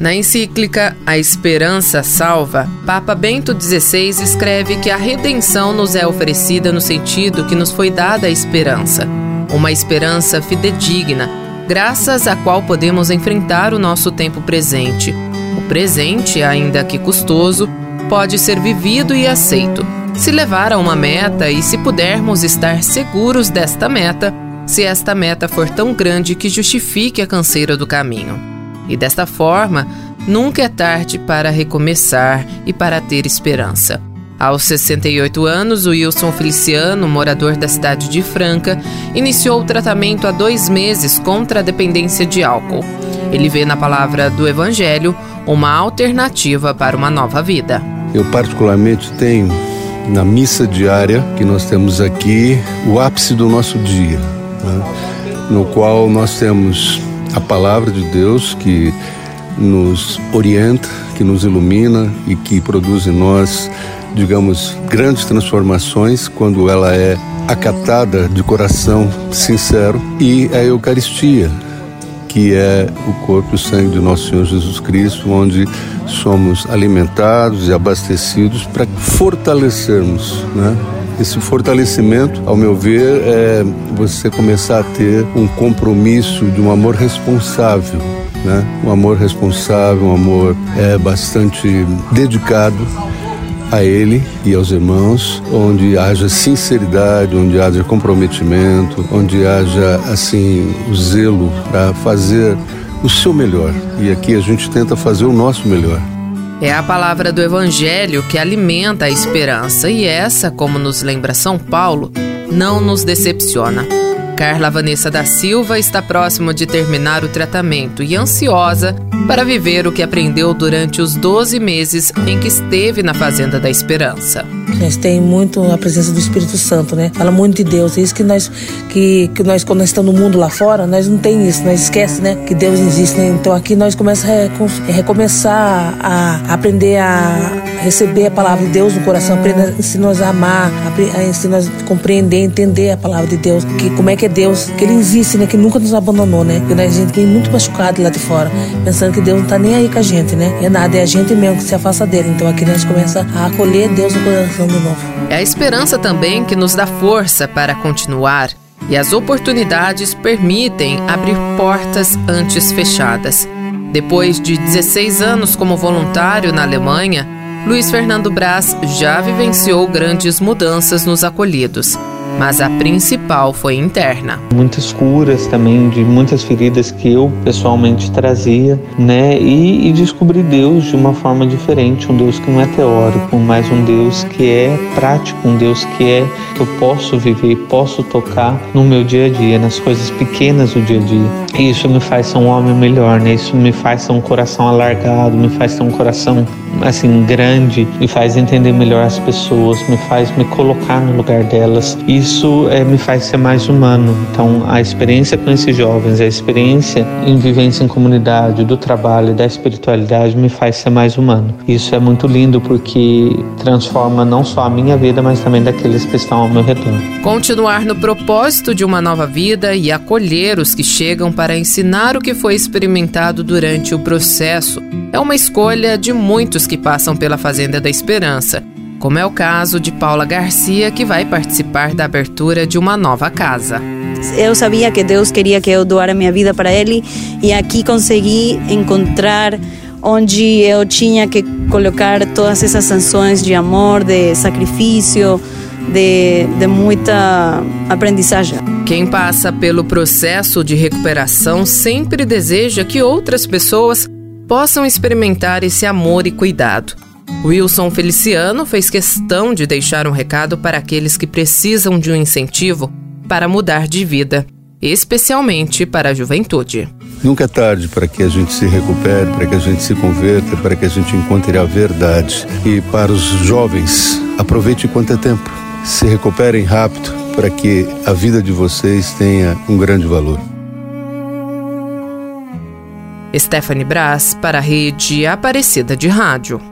Na encíclica A Esperança Salva, Papa Bento XVI escreve que a redenção nos é oferecida no sentido que nos foi dada a esperança, uma esperança fidedigna, graças à qual podemos enfrentar o nosso tempo presente. O presente, ainda que custoso, pode ser vivido e aceito, se levar a uma meta e se pudermos estar seguros desta meta, se esta meta for tão grande que justifique a canseira do caminho. E desta forma, nunca é tarde para recomeçar e para ter esperança. Aos 68 anos, o Wilson Feliciano, morador da cidade de Franca, iniciou o tratamento há dois meses contra a dependência de álcool. Ele vê na palavra do Evangelho uma alternativa para uma nova vida. Eu, particularmente, tenho na missa diária que nós temos aqui o ápice do nosso dia, né? no qual nós temos a palavra de Deus que nos orienta, que nos ilumina e que produz em nós, digamos, grandes transformações quando ela é acatada de coração sincero, e a Eucaristia, que é o corpo e o sangue de nosso Senhor Jesus Cristo, onde somos alimentados e abastecidos para fortalecermos, né? Esse fortalecimento, ao meu ver, é você começar a ter um compromisso de um amor responsável, né? Um amor responsável, um amor é, bastante dedicado a ele e aos irmãos, onde haja sinceridade, onde haja comprometimento, onde haja assim o zelo para fazer o seu melhor. E aqui a gente tenta fazer o nosso melhor. É a palavra do Evangelho que alimenta a esperança e essa, como nos lembra São Paulo, não nos decepciona. Carla Vanessa da Silva está próximo de terminar o tratamento e ansiosa para viver o que aprendeu durante os 12 meses em que esteve na Fazenda da Esperança. Nós tem muito a presença do Espírito Santo, né? Fala muito de Deus. É isso que nós, que, que nós quando nós estamos no mundo lá fora, nós não tem isso, nós esquece, né? Que Deus existe, né? Então aqui nós começamos a recomeçar a aprender a receber a palavra de Deus no coração, aprender, ensinar a amar, ensinar a compreender, entender a palavra de Deus, que como é que é Deus, que Ele existe, né? Que nunca nos abandonou, né? Porque a gente vem muito machucado lá de fora, pensando que Deus não tá nem aí com a gente, né? É nada, é a gente mesmo que se afasta dele. Então aqui nós começamos a acolher Deus no coração novo. É a esperança também que nos dá força para continuar e as oportunidades permitem abrir portas antes fechadas. Depois de 16 anos como voluntário na Alemanha, Luiz Fernando Braz já vivenciou grandes mudanças nos acolhidos mas a principal foi interna. Muitas curas também de muitas feridas que eu pessoalmente trazia, né? E, e descobri Deus de uma forma diferente, um Deus que não é teórico, mas um Deus que é prático, um Deus que é que eu posso viver, posso tocar no meu dia a dia, nas coisas pequenas do dia a dia. E isso me faz ser um homem melhor, né? Isso me faz ser um coração alargado, me faz ter um coração assim grande, me faz entender melhor as pessoas, me faz me colocar no lugar delas. Isso é, me faz ser mais humano. Então, a experiência com esses jovens, a experiência em vivência em comunidade, do trabalho, da espiritualidade, me faz ser mais humano. Isso é muito lindo porque transforma não só a minha vida, mas também daqueles que estão ao meu redor. Continuar no propósito de uma nova vida e acolher os que chegam para ensinar o que foi experimentado durante o processo é uma escolha de muitos que passam pela Fazenda da Esperança, como é o caso de Paula Garcia, que vai participar da abertura de uma nova casa. Eu sabia que Deus queria que eu doara minha vida para Ele e aqui consegui encontrar onde eu tinha que colocar todas essas sanções de amor, de sacrifício, de, de muita aprendizagem. Quem passa pelo processo de recuperação sempre deseja que outras pessoas possam experimentar esse amor e cuidado. Wilson Feliciano fez questão de deixar um recado para aqueles que precisam de um incentivo para mudar de vida, especialmente para a juventude. Nunca é tarde para que a gente se recupere, para que a gente se converta, para que a gente encontre a verdade. E para os jovens, aproveite quanto é tempo. Se recuperem rápido para que a vida de vocês tenha um grande valor. Stephanie Brás para a rede Aparecida de Rádio.